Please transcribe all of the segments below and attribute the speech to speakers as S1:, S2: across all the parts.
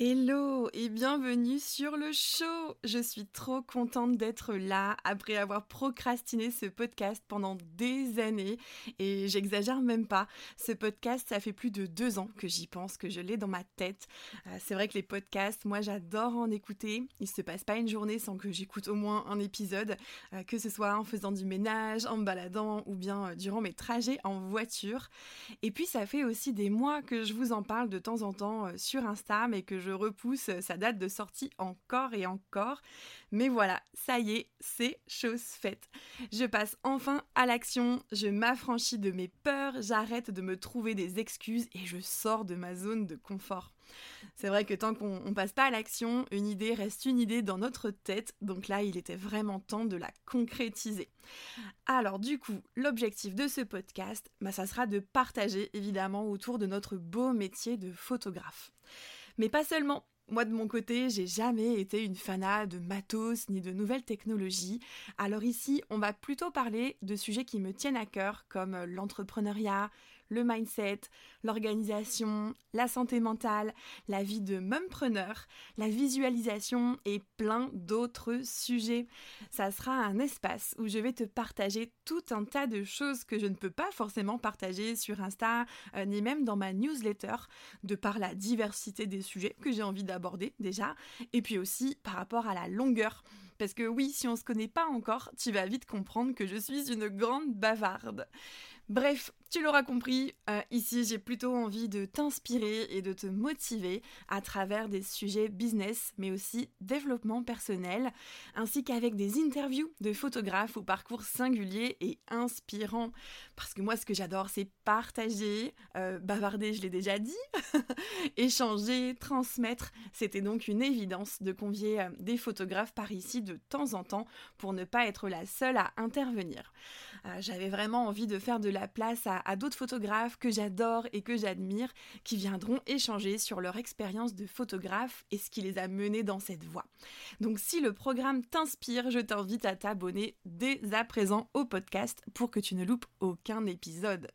S1: Hello et bienvenue sur le show. Je suis trop contente d'être là après avoir procrastiné ce podcast pendant des années et j'exagère même pas. Ce podcast, ça fait plus de deux ans que j'y pense, que je l'ai dans ma tête. Euh, c'est vrai que les podcasts, moi j'adore en écouter. Il se passe pas une journée sans que j'écoute au moins un épisode, euh, que ce soit en faisant du ménage, en me baladant ou bien euh, durant mes trajets en voiture. Et puis ça fait aussi des mois que je vous en parle de temps en temps sur Insta mais que je repousse sa date de sortie encore et encore. Mais voilà, ça y est, c'est chose faite. Je passe enfin à l'action, je m'affranchis de mes peurs, j'arrête de me trouver des excuses et je sors de ma zone de confort. C'est vrai que tant qu'on passe pas à l'action, une idée reste une idée dans notre tête, donc là il était vraiment temps de la concrétiser. Alors du coup, l'objectif de ce podcast, bah, ça sera de partager évidemment autour de notre beau métier de photographe. Mais pas seulement. Moi de mon côté, j'ai jamais été une fanat de matos ni de nouvelles technologies. Alors ici, on va plutôt parler de sujets qui me tiennent à cœur comme l'entrepreneuriat, le mindset, l'organisation, la santé mentale, la vie de mumpreneur, la visualisation et plein d'autres sujets. Ça sera un espace où je vais te partager tout un tas de choses que je ne peux pas forcément partager sur Insta euh, ni même dans ma newsletter de par la diversité des sujets que j'ai envie déjà et puis aussi par rapport à la longueur. Parce que oui, si on se connaît pas encore, tu vas vite comprendre que je suis une grande bavarde. Bref, tu l'auras compris, euh, ici j'ai plutôt envie de t'inspirer et de te motiver à travers des sujets business, mais aussi développement personnel, ainsi qu'avec des interviews de photographes au parcours singulier et inspirant. Parce que moi ce que j'adore c'est partager, euh, bavarder je l'ai déjà dit, échanger, transmettre. C'était donc une évidence de convier euh, des photographes par ici de temps en temps pour ne pas être la seule à intervenir. J'avais vraiment envie de faire de la place à à, d'autres photographes que j'adore et que j'admire qui viendront échanger sur leur expérience de photographe et ce qui les a menés dans cette voie. Donc si le programme t'inspire, je t'invite à t'abonner dès à présent au podcast pour que tu ne loupes aucun épisode.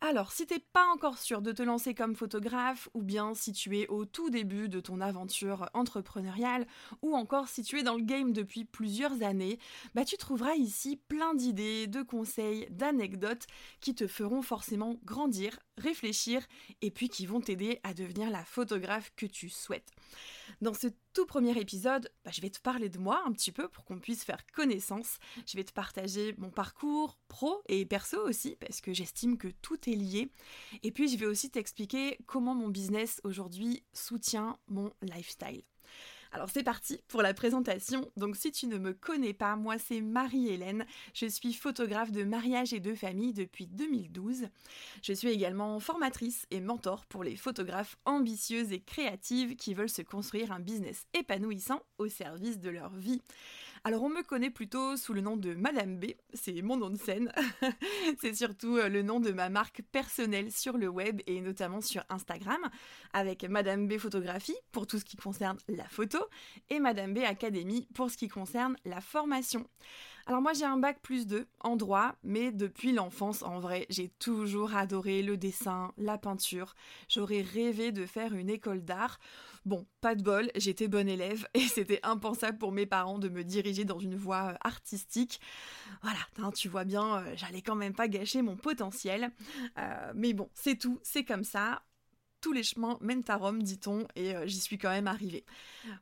S1: Alors, si t'es pas encore sûr de te lancer comme photographe, ou bien si tu es au tout début de ton aventure entrepreneuriale, ou encore si tu es dans le game depuis plusieurs années, bah tu trouveras ici plein d'idées, de conseils, d'anecdotes qui te feront forcément grandir, réfléchir, et puis qui vont t'aider à devenir la photographe que tu souhaites. Dans ce tout premier épisode, bah, je vais te parler de moi un petit peu pour qu'on puisse faire connaissance. Je vais te partager mon parcours pro et perso aussi, parce que j'estime que tout est lié. Et puis je vais aussi t'expliquer comment mon business aujourd'hui soutient mon lifestyle. Alors c'est parti pour la présentation. Donc si tu ne me connais pas, moi c'est Marie-Hélène. Je suis photographe de mariage et de famille depuis 2012. Je suis également formatrice et mentor pour les photographes ambitieuses et créatives qui veulent se construire un business épanouissant au service de leur vie. Alors on me connaît plutôt sous le nom de Madame B, c'est mon nom de scène. c'est surtout euh, le nom de ma marque personnelle sur le web et notamment sur Instagram avec Madame B Photographie pour tout ce qui concerne la photo et Madame B Academy pour ce qui concerne la formation. Alors moi j'ai un bac plus 2 en droit, mais depuis l'enfance en vrai j'ai toujours adoré le dessin, la peinture. J'aurais rêvé de faire une école d'art. Bon, pas de bol, j'étais bonne élève et c'était impensable pour mes parents de me diriger dans une voie euh, artistique. Voilà, hein, tu vois bien, euh, j'allais quand même pas gâcher mon potentiel. Euh, mais bon, c'est tout, c'est comme ça tous les chemins mènent à Rome, dit-on, et euh, j'y suis quand même arrivée.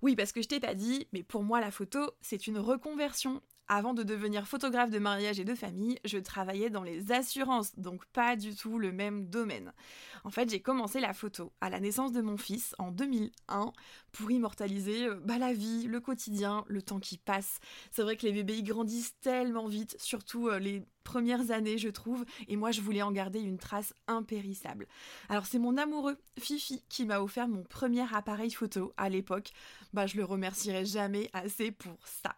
S1: Oui, parce que je t'ai pas dit, mais pour moi la photo, c'est une reconversion. Avant de devenir photographe de mariage et de famille, je travaillais dans les assurances, donc pas du tout le même domaine. En fait, j'ai commencé la photo à la naissance de mon fils en 2001 pour immortaliser euh, bah, la vie, le quotidien, le temps qui passe. C'est vrai que les bébés grandissent tellement vite, surtout euh, les premières années, je trouve, et moi je voulais en garder une trace impérissable. Alors c'est mon amoureux Fifi qui m'a offert mon premier appareil photo à l'époque. Bah je le remercierai jamais assez pour ça.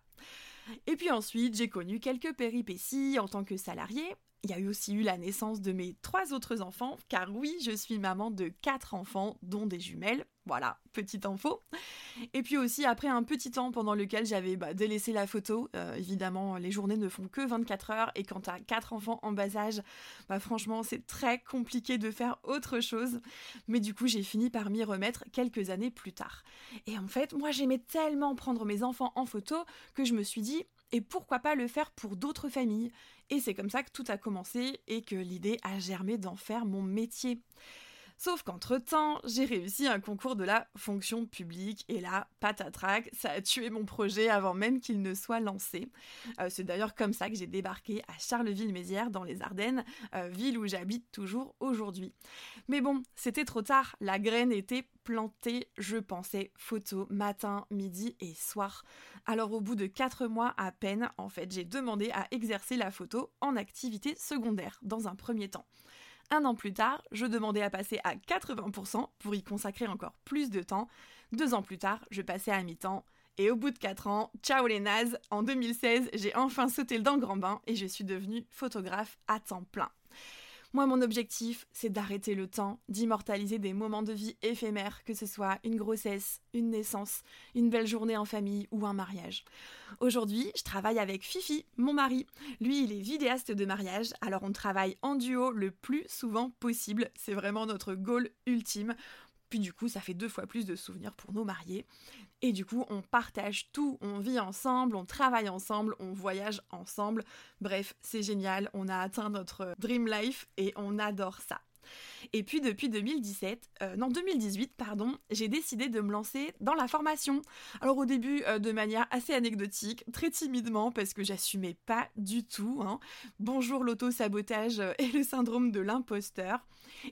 S1: Et puis ensuite, j'ai connu quelques péripéties en tant que salarié, il y a eu aussi eu la naissance de mes trois autres enfants, car oui, je suis maman de quatre enfants, dont des jumelles. Voilà, petite info. Et puis aussi, après un petit temps pendant lequel j'avais bah, délaissé la photo, euh, évidemment, les journées ne font que 24 heures, et quand t'as quatre enfants en bas âge, bah, franchement, c'est très compliqué de faire autre chose. Mais du coup, j'ai fini par m'y remettre quelques années plus tard. Et en fait, moi, j'aimais tellement prendre mes enfants en photo que je me suis dit, et pourquoi pas le faire pour d'autres familles Et c'est comme ça que tout a commencé et que l'idée a germé d'en faire mon métier. Sauf qu'entre-temps, j'ai réussi un concours de la fonction publique et là, patatrac, ça a tué mon projet avant même qu'il ne soit lancé. Euh, c'est d'ailleurs comme ça que j'ai débarqué à Charleville-Mézières dans les Ardennes, euh, ville où j'habite toujours aujourd'hui. Mais bon, c'était trop tard, la graine était plantée, je pensais photo matin, midi et soir. Alors au bout de 4 mois à peine, en fait, j'ai demandé à exercer la photo en activité secondaire dans un premier temps. Un an plus tard, je demandais à passer à 80% pour y consacrer encore plus de temps. Deux ans plus tard, je passais à mi-temps. Et au bout de 4 ans, ciao les nazes, en 2016, j'ai enfin sauté dans le grand bain et je suis devenue photographe à temps plein. Moi, mon objectif, c'est d'arrêter le temps, d'immortaliser des moments de vie éphémères, que ce soit une grossesse, une naissance, une belle journée en famille ou un mariage. Aujourd'hui, je travaille avec Fifi, mon mari. Lui, il est vidéaste de mariage, alors on travaille en duo le plus souvent possible. C'est vraiment notre goal ultime. Puis du coup, ça fait deux fois plus de souvenirs pour nos mariés. Et du coup, on partage tout, on vit ensemble, on travaille ensemble, on voyage ensemble. Bref, c'est génial, on a atteint notre dream life et on adore ça. Et puis depuis 2017, euh, non 2018 pardon, j'ai décidé de me lancer dans la formation. Alors au début euh, de manière assez anecdotique, très timidement parce que j'assumais pas du tout. Hein. Bonjour l'auto-sabotage et le syndrome de l'imposteur.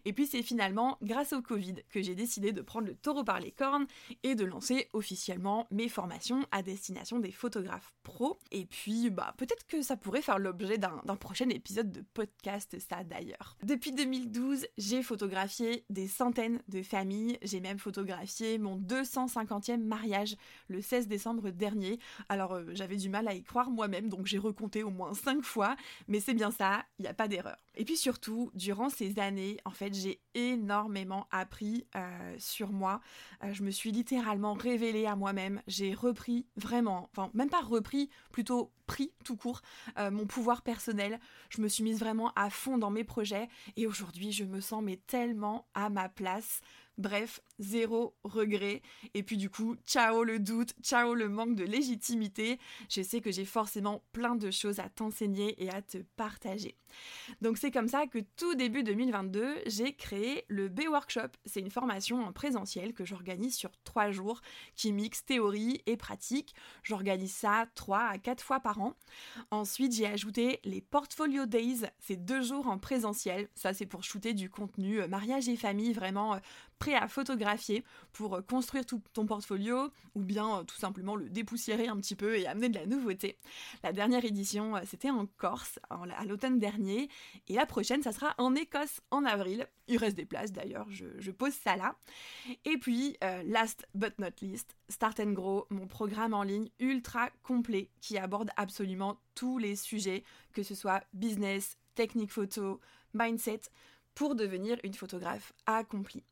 S1: Et puis c'est finalement grâce au Covid que j'ai décidé de prendre le taureau par les cornes et de lancer officiellement mes formations à destination des photographes pros. Et puis bah peut-être que ça pourrait faire l'objet d'un prochain épisode de podcast ça d'ailleurs. Depuis 2012, j'ai photographié des centaines de familles, j'ai même photographié mon 250e mariage le 16 décembre dernier. Alors euh, j'avais du mal à y croire moi-même donc j'ai recompté au moins 5 fois, mais c'est bien ça, il n'y a pas d'erreur. Et puis surtout, durant ces années, en fait, j'ai énormément appris euh, sur moi. Euh, je me suis littéralement révélée à moi-même. J'ai repris vraiment, enfin même pas repris, plutôt pris tout court euh, mon pouvoir personnel. Je me suis mise vraiment à fond dans mes projets et aujourd'hui je me sens mais tellement à ma place. Bref, zéro regret. Et puis du coup, ciao le doute, ciao le manque de légitimité. Je sais que j'ai forcément plein de choses à t'enseigner et à te partager. Donc c'est comme ça que tout début 2022, j'ai créé le B-Workshop. C'est une formation en présentiel que j'organise sur trois jours qui mixe théorie et pratique. J'organise ça trois à quatre fois par an. Ensuite, j'ai ajouté les Portfolio Days. C'est deux jours en présentiel. Ça, c'est pour shooter du contenu euh, mariage et famille vraiment euh, prêt à photographier pour euh, construire tout ton portfolio ou bien euh, tout simplement le dépoussiérer un petit peu et amener de la nouveauté. La dernière édition, euh, c'était en Corse à l'automne dernier et la prochaine, ça sera en Écosse en avril. Il reste des places d'ailleurs, je, pose ça là. Et puis, last but not least, Start and Grow, mon programme en ligne ultra complet qui aborde absolument tous les sujets, que ce soit business, technique photo, mindset, pour devenir une photographe accomplie.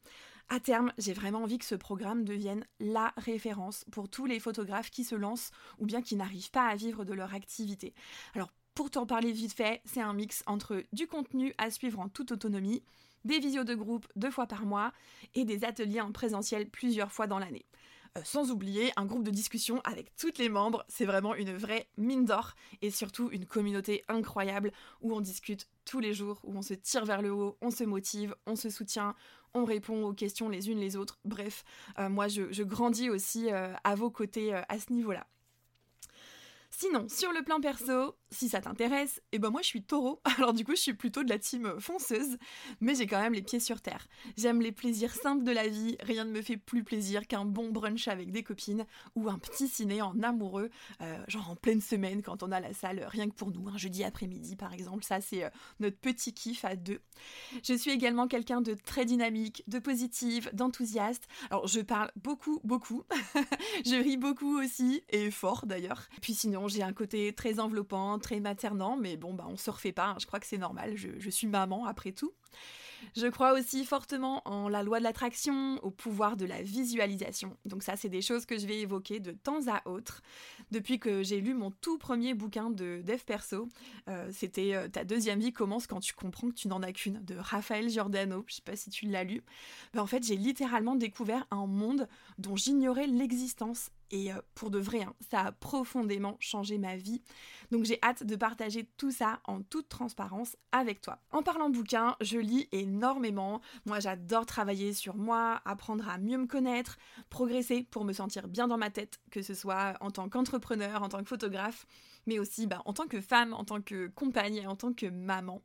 S1: À terme, j'ai vraiment envie que ce programme devienne la référence pour tous les photographes qui se lancent ou bien qui n'arrivent pas à vivre de leur activité. Alors, pour t'en parler vite fait, c'est un mix entre du contenu à suivre en toute autonomie, des visios de groupe deux fois par mois et des ateliers en présentiel plusieurs fois dans l'année. Euh, sans oublier un groupe de discussion avec toutes les membres, c'est vraiment une vraie mine d'or et surtout une communauté incroyable où on discute tous les jours, où on se tire vers le haut, on se motive, on se soutient, on répond aux questions les unes les autres. Bref, euh, moi je, grandis aussi euh, à vos côtés à ce niveau-là. Sinon, sur le plan perso, si ça t'intéresse, et eh ben moi je suis taureau, alors du coup je suis plutôt de la team fonceuse, mais j'ai quand même les pieds sur terre. J'aime les plaisirs simples de la vie, rien ne me fait plus plaisir qu'un bon brunch avec des copines ou un petit ciné en amoureux, euh, genre en pleine semaine quand on a la salle rien que pour nous, un jeudi après-midi par exemple, ça c'est euh, notre petit kiff à deux. Je suis également quelqu'un de très dynamique, de positive, d'enthousiaste. Alors je parle beaucoup, beaucoup, je ris beaucoup aussi, et fort d'ailleurs. Puis sinon, non, j'ai un côté très enveloppant, très maternant, mais bon, bah on se refait pas, hein. je crois que c'est normal, je suis maman après tout. Je crois aussi fortement en la loi de l'attraction, au pouvoir de la visualisation. Donc ça, c'est des choses que je vais évoquer de temps à autre. Depuis que j'ai lu mon tout premier bouquin de dev perso, euh, c'était euh, Ta deuxième vie commence quand tu comprends que tu n'en as qu'une, de Raphaël Giordano. Je sais pas si tu l'as lu. Mais en fait, j'ai littéralement découvert un monde dont j'ignorais l'existence et euh, pour de vrai, hein, ça a profondément changé ma vie. Donc j'ai hâte de partager tout ça en toute transparence avec toi. En parlant bouquin, je lis énormément. Moi j'adore travailler sur moi, apprendre à mieux me connaître, progresser pour me sentir bien dans ma tête, que ce soit en tant qu'entrepreneur, en tant que photographe, mais aussi bah, en tant que femme, en tant que compagne en tant que maman.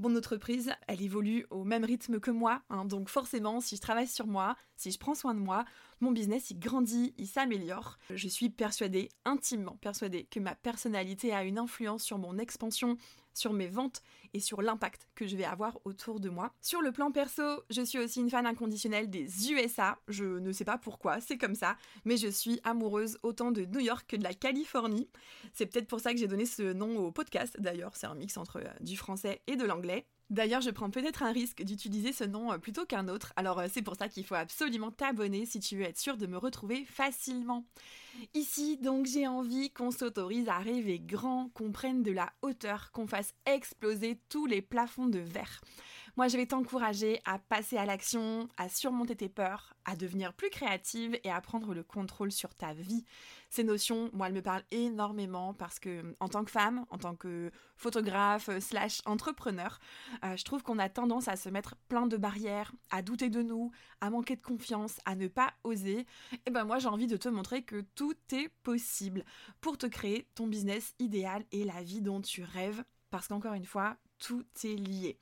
S1: Mon entreprise, elle évolue au même rythme que moi, hein. donc forcément, si je travaille sur moi, si je prends soin de moi, mon business il grandit, il s'améliore. Je suis persuadée, intimement persuadée, que ma personnalité a une influence sur mon expansion, sur mes ventes et sur l'impact que je vais avoir autour de moi. Sur le plan perso, je suis aussi une fan inconditionnelle des USA. Je ne sais pas pourquoi, c'est comme ça, mais je suis amoureuse autant de New York que de la Californie. C'est peut-être pour ça que j'ai donné ce nom au podcast. D'ailleurs, c'est un mix entre euh, du français et de l'anglais. D'ailleurs, je prends peut-être un risque d'utiliser ce nom euh, plutôt qu'un autre, alors euh, c'est pour ça qu'il faut absolument t'abonner si tu veux être sûr de me retrouver facilement. Ici, donc, j'ai envie qu'on s'autorise à rêver grand, qu'on prenne de la hauteur, qu'on fasse exploser tous les plafonds de verre. Moi, je vais t'encourager à passer à l'action, à surmonter tes peurs, à devenir plus créative et à prendre le contrôle sur ta vie. Ces notions, moi, elles me parlent énormément parce que, en tant que femme, en tant que photographe slash entrepreneur, euh, je trouve qu'on a tendance à se mettre plein de barrières, à douter de nous, à manquer de confiance, à ne pas oser. Et ben moi, j'ai envie de te montrer que tout est possible pour te créer ton business idéal et la vie dont tu rêves. Parce qu'encore une fois, tout est lié.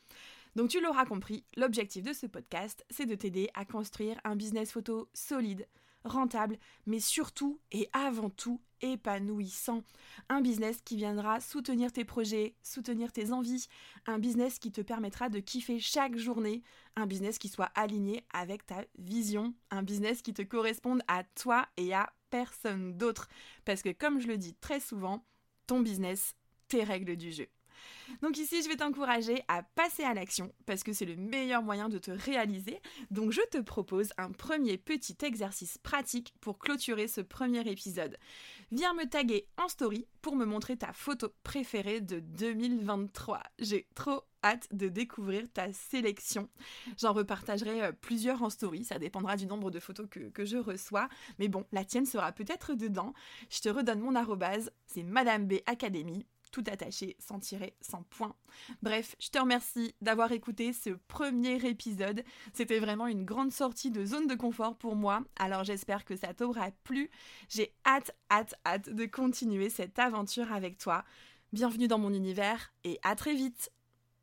S1: Donc tu l'auras compris, l'objectif de ce podcast, c'est de t'aider à construire un business photo solide, rentable, mais surtout et avant tout épanouissant. Un business qui viendra soutenir tes projets, soutenir tes envies, un business qui te permettra de kiffer chaque journée, un business qui soit aligné avec ta vision, un business qui te corresponde à toi et à personne d'autre. Parce que comme je le dis très souvent, ton business, tes règles du jeu. Donc ici, je vais t'encourager à passer à l'action parce que c'est le meilleur moyen de te réaliser. Donc je te propose un premier petit exercice pratique pour clôturer ce premier épisode. Viens me taguer en story pour me montrer ta photo préférée de 2023. J'ai trop hâte de découvrir ta sélection. J'en repartagerai euh, plusieurs en story, ça dépendra du nombre de photos que, que je reçois. Mais bon, la tienne sera peut-être dedans. Je te redonne mon arrobase, c'est Madame B Academy tout attaché, sans tirer, sans point. Bref, je te remercie d'avoir écouté ce premier épisode. C'était vraiment une grande sortie de zone de confort pour moi, alors j'espère que ça t'aura plu. J'ai hâte, hâte, hâte de continuer cette aventure avec toi. Bienvenue dans mon univers et à très vite